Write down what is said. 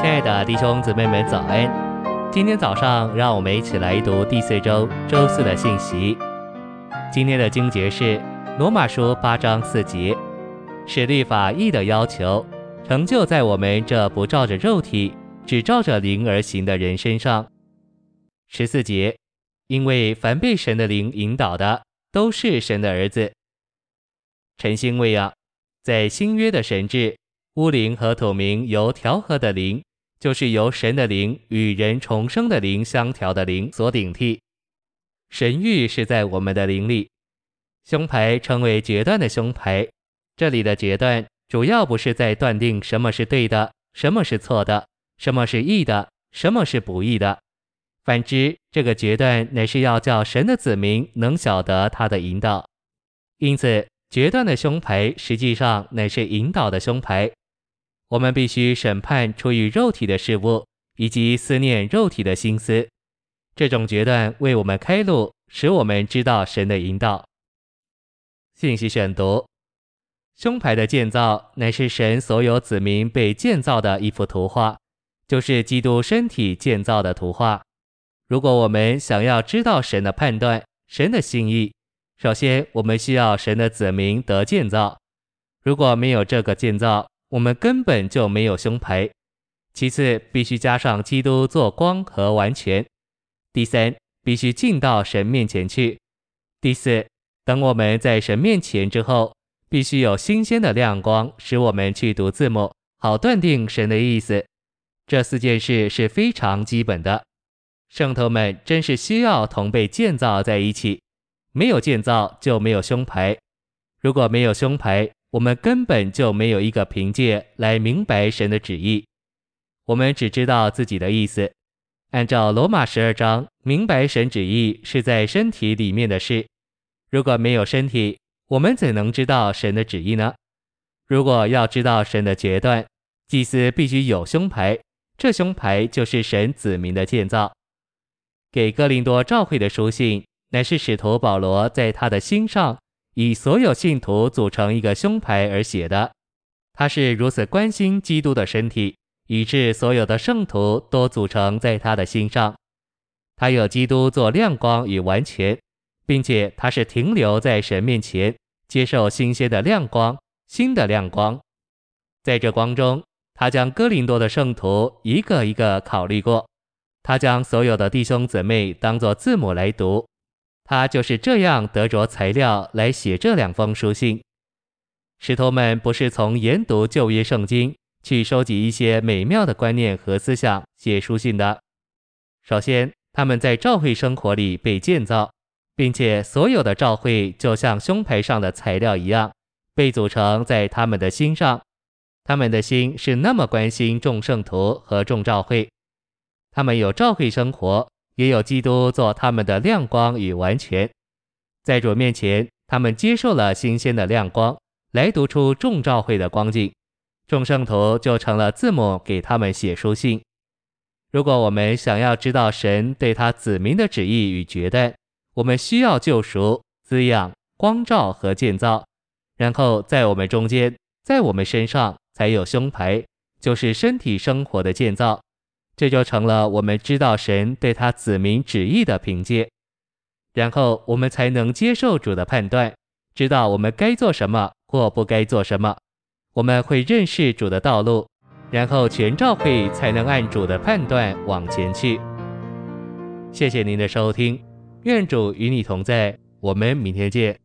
亲爱的弟兄姊妹们，早安！今天早上，让我们一起来读第四周周四的信息。今天的经节是罗马书八章四节，使律法义的要求成就在我们这不照着肉体，只照着灵而行的人身上。十四节，因为凡被神的灵引导的，都是神的儿子。晨星未央，在新约的神志，乌灵和土冥由调和的灵，就是由神的灵与人重生的灵相调的灵所顶替。神諭是在我们的灵里。胸牌称为决断的胸牌，这里的决断主要不是在断定什么是对的，什么是错的，什么是义的，什么是不义的。反之，这个决断乃是要叫神的子民能晓得他的引导。因此，决断的胸牌实际上乃是引导的胸牌。我们必须审判出于肉体的事物，以及思念肉体的心思。这种决断为我们开路，使我们知道神的引导。信息选读：胸牌的建造乃是神所有子民被建造的一幅图画，就是基督身体建造的图画。如果我们想要知道神的判断、神的心意，首先我们需要神的子民得建造。如果没有这个建造，我们根本就没有胸牌。其次，必须加上基督做光和完全。第三，必须进到神面前去。第四，等我们在神面前之后，必须有新鲜的亮光，使我们去读字母，好断定神的意思。这四件事是非常基本的。圣徒们真是需要同被建造在一起。没有建造就没有胸牌。如果没有胸牌，我们根本就没有一个凭借来明白神的旨意，我们只知道自己的意思。按照罗马十二章，明白神旨意是在身体里面的事。如果没有身体，我们怎能知道神的旨意呢？如果要知道神的决断，祭司必须有胸牌，这胸牌就是神子民的建造。给哥林多教会的书信，乃是使徒保罗在他的心上。以所有信徒组成一个胸牌而写的，他是如此关心基督的身体，以致所有的圣徒都组成在他的心上。他有基督做亮光与完全，并且他是停留在神面前，接受新鲜的亮光，新的亮光。在这光中，他将哥林多的圣徒一个一个考虑过，他将所有的弟兄姊妹当作字母来读。他就是这样得着材料来写这两封书信。使徒们不是从研读旧约圣经去收集一些美妙的观念和思想写书信的。首先，他们在教会生活里被建造，并且所有的教会就像胸牌上的材料一样，被组成在他们的心上。他们的心是那么关心众圣徒和众教会，他们有教会生活。也有基督做他们的亮光与完全，在主面前，他们接受了新鲜的亮光，来读出众教会的光景，众圣徒就成了字母给他们写书信。如果我们想要知道神对他子民的旨意与决断，我们需要救赎、滋养、光照和建造，然后在我们中间，在我们身上才有胸牌，就是身体生活的建造。这就成了我们知道神对他子民旨意的凭借，然后我们才能接受主的判断，知道我们该做什么或不该做什么。我们会认识主的道路，然后全教会才能按主的判断往前去。谢谢您的收听，愿主与你同在，我们明天见。